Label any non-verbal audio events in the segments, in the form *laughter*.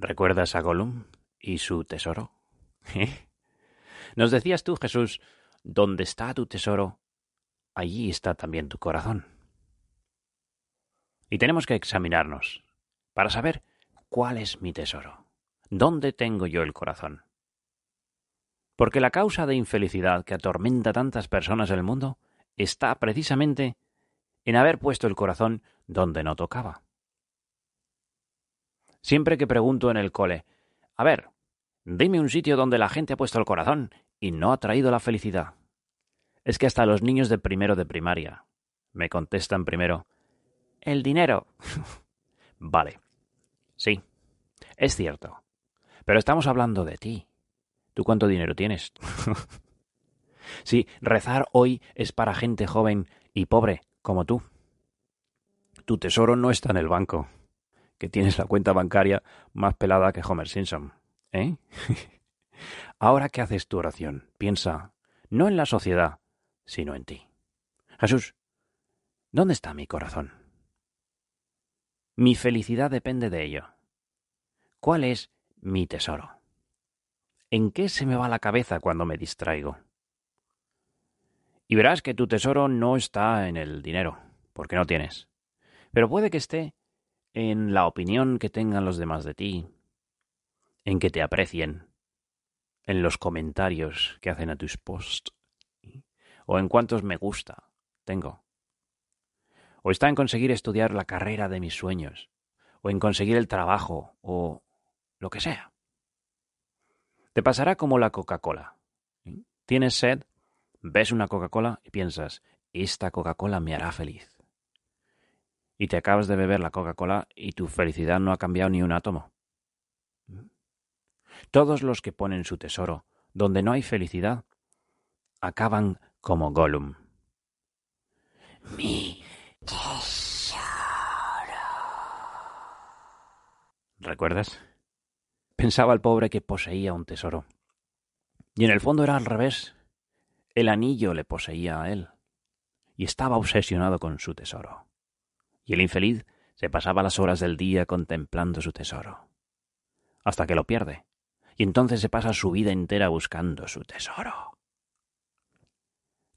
¿Recuerdas a Gollum y su tesoro? Nos decías tú, Jesús, donde está tu tesoro, allí está también tu corazón. Y tenemos que examinarnos para saber cuál es mi tesoro, dónde tengo yo el corazón. Porque la causa de infelicidad que atormenta a tantas personas del mundo está precisamente en haber puesto el corazón donde no tocaba. Siempre que pregunto en el cole, a ver, dime un sitio donde la gente ha puesto el corazón y no ha traído la felicidad. Es que hasta los niños de primero de primaria me contestan primero, el dinero. *laughs* vale, sí, es cierto, pero estamos hablando de ti. ¿Tú cuánto dinero tienes? *laughs* sí, rezar hoy es para gente joven y pobre como tú. Tu tesoro no está en el banco que tienes la cuenta bancaria más pelada que Homer Simpson. ¿Eh? *laughs* Ahora que haces tu oración, piensa no en la sociedad, sino en ti. Jesús, ¿dónde está mi corazón? Mi felicidad depende de ello. ¿Cuál es mi tesoro? ¿En qué se me va la cabeza cuando me distraigo? Y verás que tu tesoro no está en el dinero, porque no tienes. Pero puede que esté en la opinión que tengan los demás de ti, en que te aprecien, en los comentarios que hacen a tus posts, o en cuántos me gusta tengo. O está en conseguir estudiar la carrera de mis sueños, o en conseguir el trabajo, o lo que sea. Te pasará como la Coca-Cola. Tienes sed, ves una Coca-Cola y piensas, esta Coca-Cola me hará feliz y te acabas de beber la Coca-Cola y tu felicidad no ha cambiado ni un átomo. Todos los que ponen su tesoro donde no hay felicidad acaban como Gollum. Mi tesoro. ¿Recuerdas? Pensaba el pobre que poseía un tesoro. Y en el fondo era al revés. El anillo le poseía a él. Y estaba obsesionado con su tesoro y el infeliz se pasaba las horas del día contemplando su tesoro, hasta que lo pierde, y entonces se pasa su vida entera buscando su tesoro.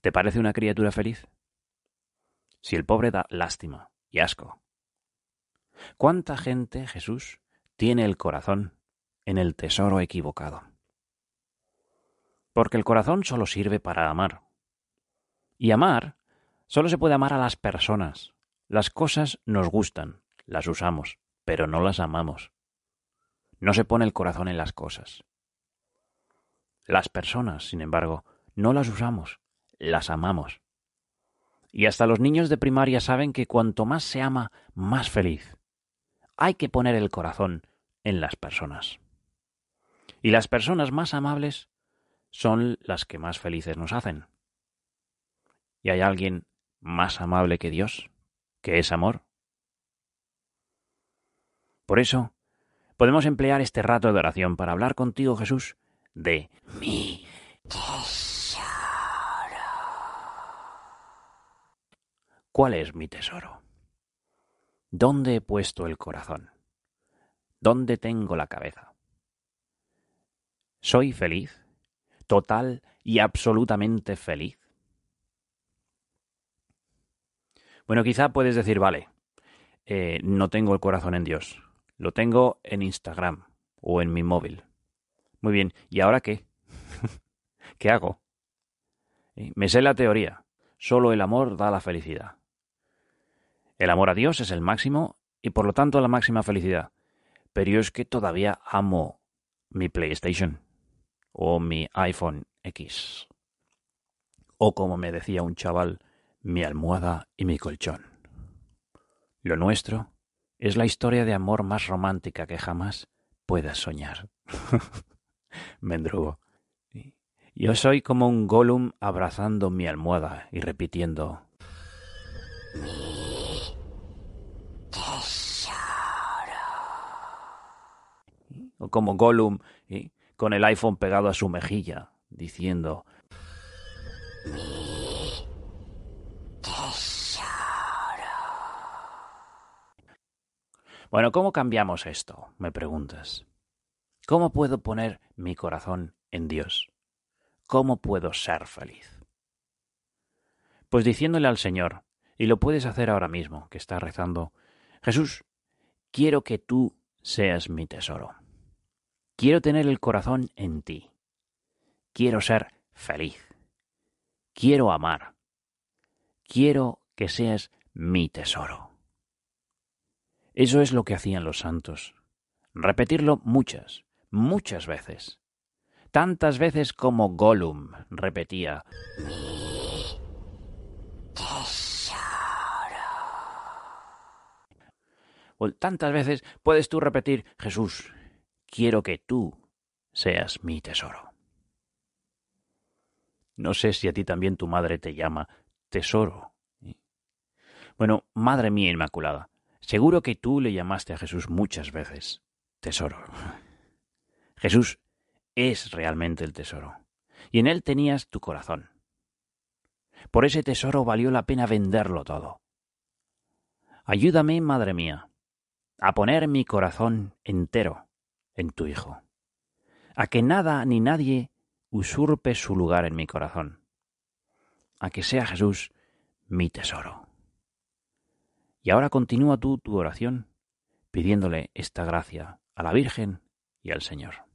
¿Te parece una criatura feliz? Si el pobre da lástima y asco. ¿Cuánta gente, Jesús, tiene el corazón en el tesoro equivocado? Porque el corazón solo sirve para amar. Y amar solo se puede amar a las personas, las cosas nos gustan, las usamos, pero no las amamos. No se pone el corazón en las cosas. Las personas, sin embargo, no las usamos, las amamos. Y hasta los niños de primaria saben que cuanto más se ama, más feliz. Hay que poner el corazón en las personas. Y las personas más amables son las que más felices nos hacen. ¿Y hay alguien más amable que Dios? Que es amor. Por eso, podemos emplear este rato de oración para hablar contigo, Jesús, de mi tesoro. ¿Cuál es mi tesoro? ¿Dónde he puesto el corazón? ¿Dónde tengo la cabeza? ¿Soy feliz? ¿Total y absolutamente feliz? Bueno, quizá puedes decir, vale, eh, no tengo el corazón en Dios, lo tengo en Instagram o en mi móvil. Muy bien, ¿y ahora qué? *laughs* ¿Qué hago? Eh, me sé la teoría, solo el amor da la felicidad. El amor a Dios es el máximo y por lo tanto la máxima felicidad. Pero yo es que todavía amo mi PlayStation o mi iPhone X. O como me decía un chaval, mi almohada y mi colchón. Lo nuestro es la historia de amor más romántica que jamás puedas soñar. *laughs* Mendrugo. Yo soy como un Gollum abrazando mi almohada y repitiendo mi tesoro. O como Gollum con el iPhone pegado a su mejilla, diciendo Bueno, ¿cómo cambiamos esto? Me preguntas. ¿Cómo puedo poner mi corazón en Dios? ¿Cómo puedo ser feliz? Pues diciéndole al Señor, y lo puedes hacer ahora mismo, que estás rezando, Jesús, quiero que tú seas mi tesoro. Quiero tener el corazón en ti. Quiero ser feliz. Quiero amar. Quiero que seas mi tesoro. Eso es lo que hacían los santos. Repetirlo muchas, muchas veces. Tantas veces como Gollum repetía mi tesoro. O tantas veces puedes tú repetir Jesús, quiero que tú seas mi tesoro. No sé si a ti también tu madre te llama tesoro. Bueno, Madre mía Inmaculada, seguro que tú le llamaste a Jesús muchas veces tesoro. Jesús es realmente el tesoro, y en él tenías tu corazón. Por ese tesoro valió la pena venderlo todo. Ayúdame, Madre mía, a poner mi corazón entero en tu Hijo, a que nada ni nadie usurpe su lugar en mi corazón, a que sea Jesús mi tesoro. Y ahora continúa tú tu oración pidiéndole esta gracia a la Virgen y al Señor.